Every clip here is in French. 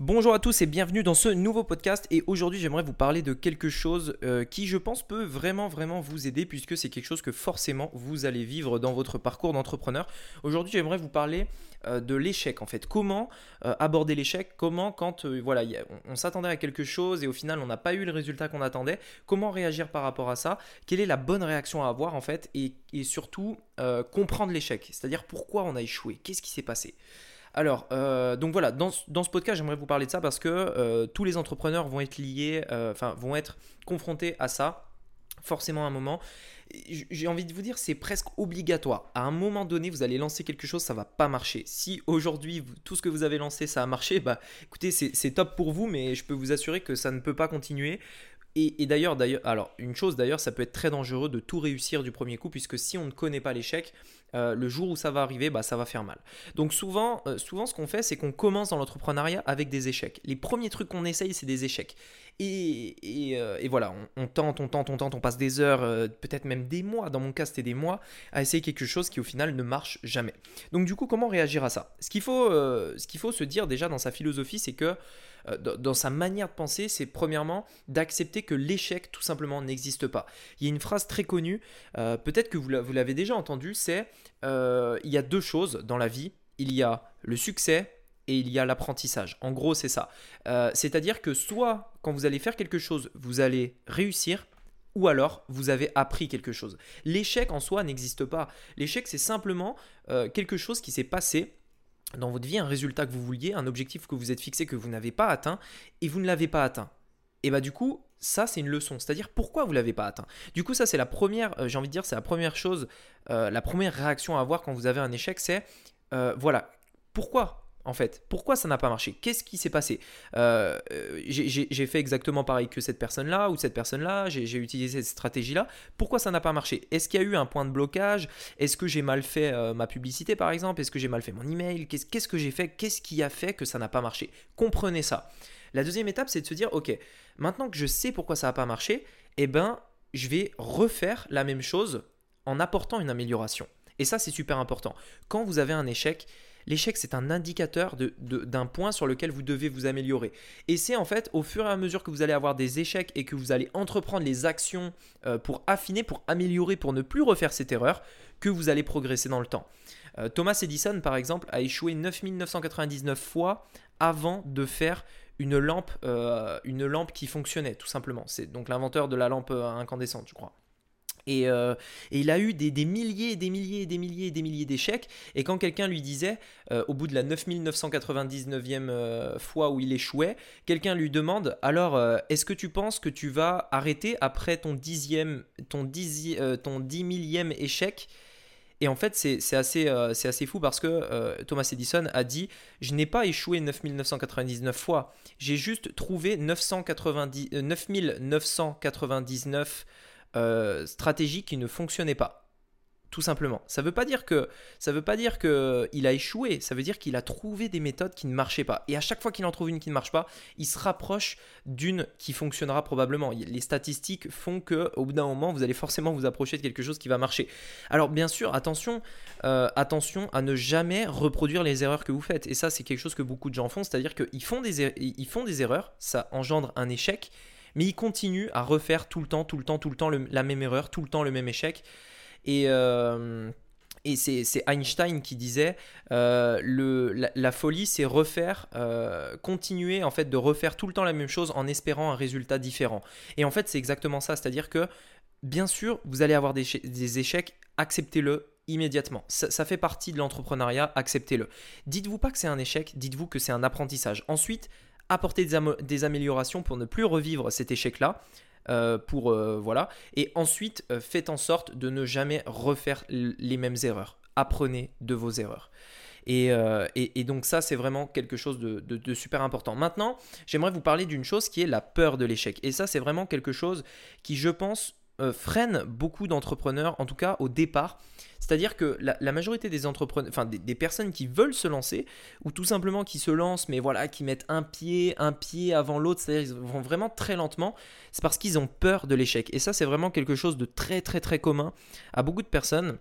Bonjour à tous et bienvenue dans ce nouveau podcast. Et aujourd'hui j'aimerais vous parler de quelque chose euh, qui je pense peut vraiment vraiment vous aider puisque c'est quelque chose que forcément vous allez vivre dans votre parcours d'entrepreneur. Aujourd'hui j'aimerais vous parler euh, de l'échec en fait. Comment euh, aborder l'échec? Comment quand voilà on, s'attendait à quelque chose et au final on n'a pas eu le résultat qu'on attendait. Comment réagir par rapport à ça? Quelle est la bonne réaction à avoir en fait? Et, et surtout comprendre l'échec. C'est-à-dire pourquoi on a échoué? Qu'est-ce qui s'est passé? Alors, euh, donc voilà, dans, ce podcast, j'aimerais vous parler de ça parce que euh, tous les entrepreneurs vont être liés, euh, enfin, vont être confrontés à ça, forcément à un moment. J'ai envie de vous dire, c'est presque obligatoire. À un moment donné, vous allez lancer quelque chose, ça va pas marcher. Si aujourd'hui, tout ce que vous avez lancé, ça a marché, bah écoutez, c'est top pour vous, mais je peux vous assurer que ça ne peut pas continuer. Et, d'ailleurs, d'ailleurs, alors une chose d'ailleurs, ça peut être très dangereux de tout réussir du premier coup, puisque si on ne connaît pas l'échec, euh, le jour où ça va arriver, bah, ça va faire mal. Donc souvent, euh, souvent ce qu'on fait, c'est qu'on commence dans l'entrepreneuriat avec des échecs. Les premiers trucs qu'on essaye, c'est des échecs. Et, et, euh, voilà, on, tente, on tente, on tente, on passe des heures, peut-être même des mois, dans mon cas c'était des mois, à essayer quelque chose qui au final ne marche jamais. Donc du coup, comment réagir à ça? Ce qu'il faut, ce qu'il faut se dire déjà dans sa philosophie, c'est que dans, sa manière de penser, c'est premièrement d'accepter que l'échec tout simplement n'existe pas. Il y a une phrase très connue, peut-être que vous l'avez déjà entendue, c'est euh, il y a deux choses dans la vie, il y a le succès et il y a l'apprentissage. En gros, c'est ça. C'est-à-dire que soit quand vous allez faire quelque chose, vous allez réussir, ou alors vous avez appris quelque chose. L'échec en soi n'existe pas. L'échec, c'est simplement quelque chose qui s'est passé dans votre vie un résultat que vous vouliez, un objectif que vous êtes fixé que vous n'avez pas atteint et vous ne l'avez pas atteint. Et bah du coup, ça c'est une leçon, c'est-à-dire pourquoi vous l'avez pas atteint? Du coup, ça c'est la première, euh, j'ai envie de dire, c'est la première chose, euh, la première réaction à avoir quand vous avez un échec, c'est euh, voilà, pourquoi en fait? Pourquoi ça n'a pas marché? Qu'est-ce qui s'est passé? J'ai fait exactement pareil que cette personne-là ou cette personne-là, j'ai utilisé cette stratégie-là. Pourquoi ça n'a pas marché? Est-ce qu'il y a eu un point de blocage? Est-ce que j'ai mal fait ma publicité par exemple? Est-ce que j'ai mal fait mon email? Qu'est-ce que j'ai fait? Qu'est-ce qui a fait que ça n'a pas marché? Comprenez ça. La deuxième étape, c'est de se dire, ok, maintenant que je sais pourquoi ça n'a pas marché, eh ben, je vais refaire la même chose en apportant une amélioration. Et ça, c'est super important. Quand vous avez un échec, L'échec, c'est un indicateur d'un point sur lequel vous devez vous améliorer. Et c'est en fait au fur et à mesure que vous allez avoir des échecs et que vous allez entreprendre les actions euh, pour affiner, pour améliorer, pour ne plus refaire cette erreur, que vous allez progresser dans le temps. Euh, Thomas Edison, par exemple, a échoué 9999 fois avant de faire une lampe, euh, une lampe qui fonctionnait, tout simplement. C'est donc l'inventeur de la lampe incandescente, je crois. Euh, et, il a eu des, milliers et des milliers et des milliers et des milliers d'échecs. Et quand quelqu'un lui disait, euh, au bout de la 9999e euh, fois où il échouait, quelqu'un lui demande Alors, est-ce que tu penses que tu vas arrêter après ton dixième, ton, dix, ton dix millième échec? Et en fait, c'est assez, fou parce que Thomas Edison a dit Je n'ai pas échoué 9999 fois, j'ai juste trouvé 990, 9999 euh, stratégie qui ne fonctionnait pas. Tout simplement. Ça veut pas dire que ça veut pas dire que il a échoué. Ça veut dire qu'il a trouvé des méthodes qui ne marchaient pas. Et à chaque fois qu'il en trouve une qui ne marche pas, il se rapproche d'une qui fonctionnera probablement. Les statistiques font que au bout d'un moment, vous allez forcément vous approcher de quelque chose qui va marcher. Alors bien sûr, attention, euh, attention à ne jamais reproduire les erreurs que vous faites. Et ça, c'est quelque chose que beaucoup de gens font, c'est-à-dire qu'ils font des er-, ils font des erreurs, ça engendre un échec mais il continue à refaire tout le temps, tout le temps, tout le temps la même erreur, tout le temps le même échec. Et, euh, c'est Einstein qui disait euh, la, folie, c'est refaire, euh, continuer en fait de refaire tout le temps la même chose en espérant un résultat différent. Et en fait, c'est exactement ça, c'est-à-dire que bien sûr, vous allez avoir des, des échecs, acceptez-le immédiatement. Ça, fait partie de l'entrepreneuriat, acceptez-le. Dites-vous pas que c'est un échec, dites-vous que c'est un apprentissage. Ensuite, apporter des, améliorations pour ne plus revivre cet échec-là. Euh, pour euh, voilà. Et ensuite euh, faites en sorte de ne jamais refaire les mêmes erreurs. Apprenez de vos erreurs. Et, donc ça c'est vraiment quelque chose de, super important. Maintenant j'aimerais vous parler d'une chose qui est la peur de l'échec. Et ça c'est vraiment quelque chose qui je pense freine beaucoup d'entrepreneurs, en tout cas au départ. C'est-à-dire que la, majorité des entrepreneurs, enfin des, personnes qui veulent se lancer, ou tout simplement qui se lancent, mais voilà, qui mettent un pied, un pied avant l'autre, c'est-à-dire qu'ils vont vraiment très lentement, c'est parce qu'ils ont peur de l'échec. Et ça, c'est vraiment quelque chose de très très très commun à beaucoup de personnes.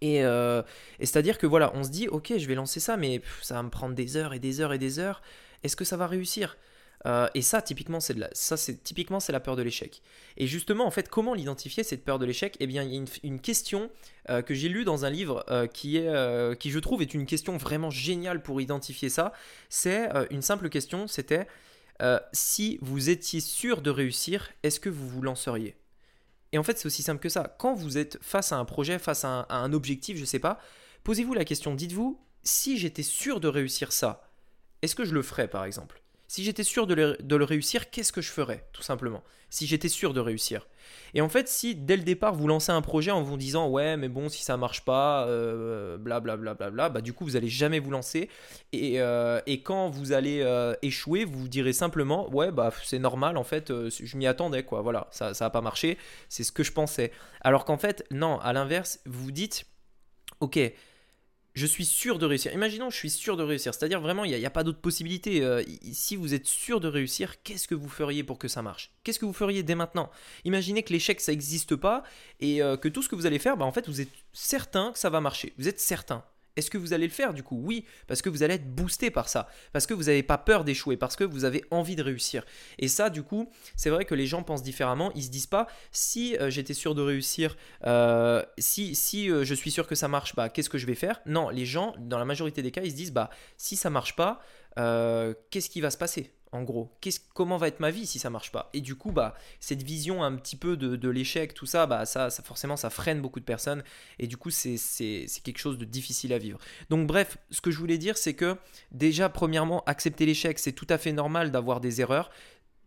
Et, euh, c'est-à-dire que voilà, on se dit, ok, je vais lancer ça, mais ça va me prendre des heures et des heures et des heures. Est-ce que ça va réussir? Euh, et ça, typiquement, c'est la, ça, c'est typiquement c'est la peur de l'échec. Et justement, en fait, comment l'identifier cette peur de l'échec? Eh bien, il y a une, question euh, que j'ai lue dans un livre euh, qui est, qui je trouve est une question vraiment géniale pour identifier ça. C'est une simple question. C'était si vous étiez sûr de réussir, est-ce que vous vous lanceriez? Et en fait, c'est aussi simple que ça. Quand vous êtes face à un projet, face à un, à un objectif, je sais pas, posez-vous la question. Dites-vous si j'étais sûr de réussir ça, est-ce que je le ferais, par exemple? Si j'étais sûr de le, réussir, qu'est-ce que je ferais, tout simplement? Si j'étais sûr de réussir. Et en fait, si dès le départ vous lancez un projet en vous disant ouais, mais bon, si ça marche pas, blablabla, euh, bla, bla, bla, bah du coup vous allez jamais vous lancer. Et, euh, quand vous allez euh, échouer, vous vous direz simplement ouais, bah c'est normal, en fait, je m'y attendais, quoi. Voilà, ça, ça a pas marché, c'est ce que je pensais. Alors qu'en fait, non, à l'inverse, vous vous dites ok je suis sûr de réussir. Imaginons, je suis sûr de réussir. C'est-à-dire vraiment, il n'y a, pas d'autre possibilité. Euh, si vous êtes sûr de réussir, qu'est-ce que vous feriez pour que ça marche? Qu'est-ce que vous feriez dès maintenant? Imaginez que l'échec, ça n'existe pas et euh, que tout ce que vous allez faire, bah, en fait, vous êtes certain que ça va marcher. Vous êtes certain. Est-ce que vous allez le faire du coup? Oui, parce que vous allez être boosté par ça, parce que vous n'avez pas peur d'échouer, parce que vous avez envie de réussir. Et ça, du coup, c'est vrai que les gens pensent différemment. Ils se disent pas si euh, j'étais sûr de réussir, euh, si, si euh, je suis sûr que ça marche, bah qu'est-ce que je vais faire? Non, les gens, dans la majorité des cas, ils se disent bah si ça marche pas, qu'est-ce qui va se passer? En gros Comment va être ma vie si ça marche pas? Et du coup, bah, cette vision un petit peu de, l'échec, tout ça, bah, ça, ça, forcément, ça freine beaucoup de personnes. Et du coup, c'est quelque chose de difficile à vivre. Donc, bref, ce que je voulais dire, c'est que déjà, premièrement, accepter l'échec, c'est tout à fait normal d'avoir des erreurs.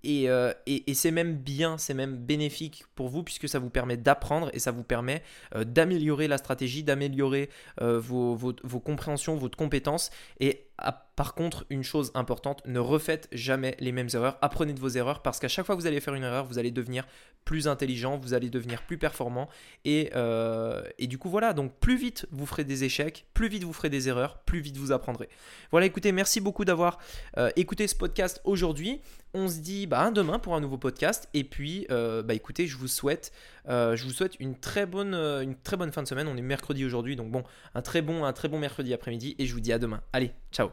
Euh, et, c'est même bien, c'est même bénéfique pour vous puisque ça vous permet d'apprendre et ça vous permet euh, d'améliorer la stratégie, d'améliorer euh, vos, vos, compréhensions, votre compétence. Et par contre, une chose importante, ne refaites jamais les mêmes erreurs. Apprenez de vos erreurs parce qu'à chaque fois que vous allez faire une erreur, vous allez devenir plus intelligent, vous allez devenir plus performant. Et, et du coup, voilà, donc plus vite vous ferez des échecs, plus vite vous ferez des erreurs, plus vite vous apprendrez. Voilà, écoutez, merci beaucoup d'avoir écouté ce podcast aujourd'hui. On se dit bah, demain pour un nouveau podcast. Et puis, euh, bah, écoutez, je vous souhaite, euh, je vous souhaite une très, bonne, euh, une très bonne fin de semaine. On est mercredi aujourd'hui, donc bon, un très bon, un très bon mercredi après-midi. Et je vous dis à demain. Allez, ciao